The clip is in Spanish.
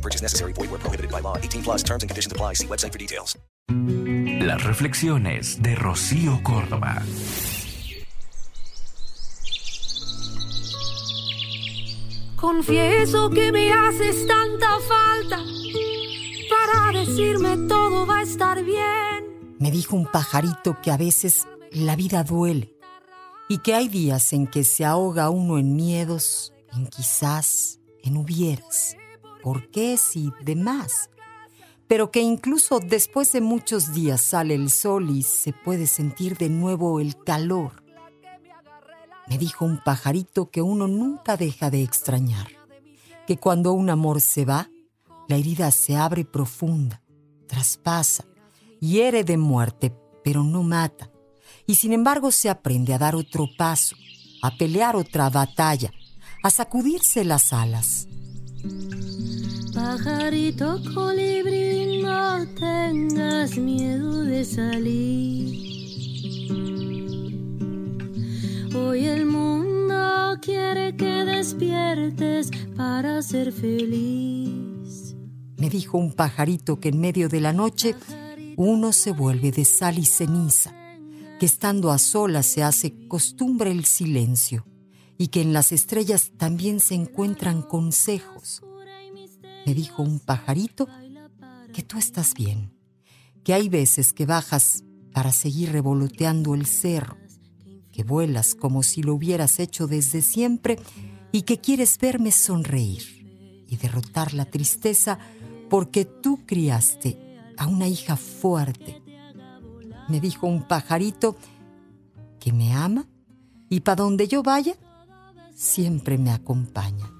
No purchase necessary. Void where prohibited by law. 18 plus terms and conditions apply. See website for details. Las reflexiones de Rocío Córdoba. Confieso que me haces tanta falta para decirme todo va a estar bien. Me dijo un pajarito que a veces la vida duele y que hay días en que se ahoga uno en miedos, en quizás, en hubieras, por qué y demás, pero que incluso después de muchos días sale el sol y se puede sentir de nuevo el calor. Me dijo un pajarito que uno nunca deja de extrañar, que cuando un amor se va, la herida se abre profunda, traspasa, hiere de muerte, pero no mata. Y sin embargo se aprende a dar otro paso, a pelear otra batalla, a sacudirse las alas. Pajarito colibrí, no tengas miedo de salir. Hoy el mundo quiere que despiertes para ser feliz. Me dijo un pajarito que en medio de la noche uno se vuelve de sal y ceniza, que estando a solas se hace costumbre el silencio y que en las estrellas también se encuentran consejos. Me dijo un pajarito que tú estás bien, que hay veces que bajas para seguir revoloteando el cerro, que vuelas como si lo hubieras hecho desde siempre y que quieres verme sonreír y derrotar la tristeza porque tú criaste a una hija fuerte. Me dijo un pajarito que me ama y para donde yo vaya, siempre me acompaña.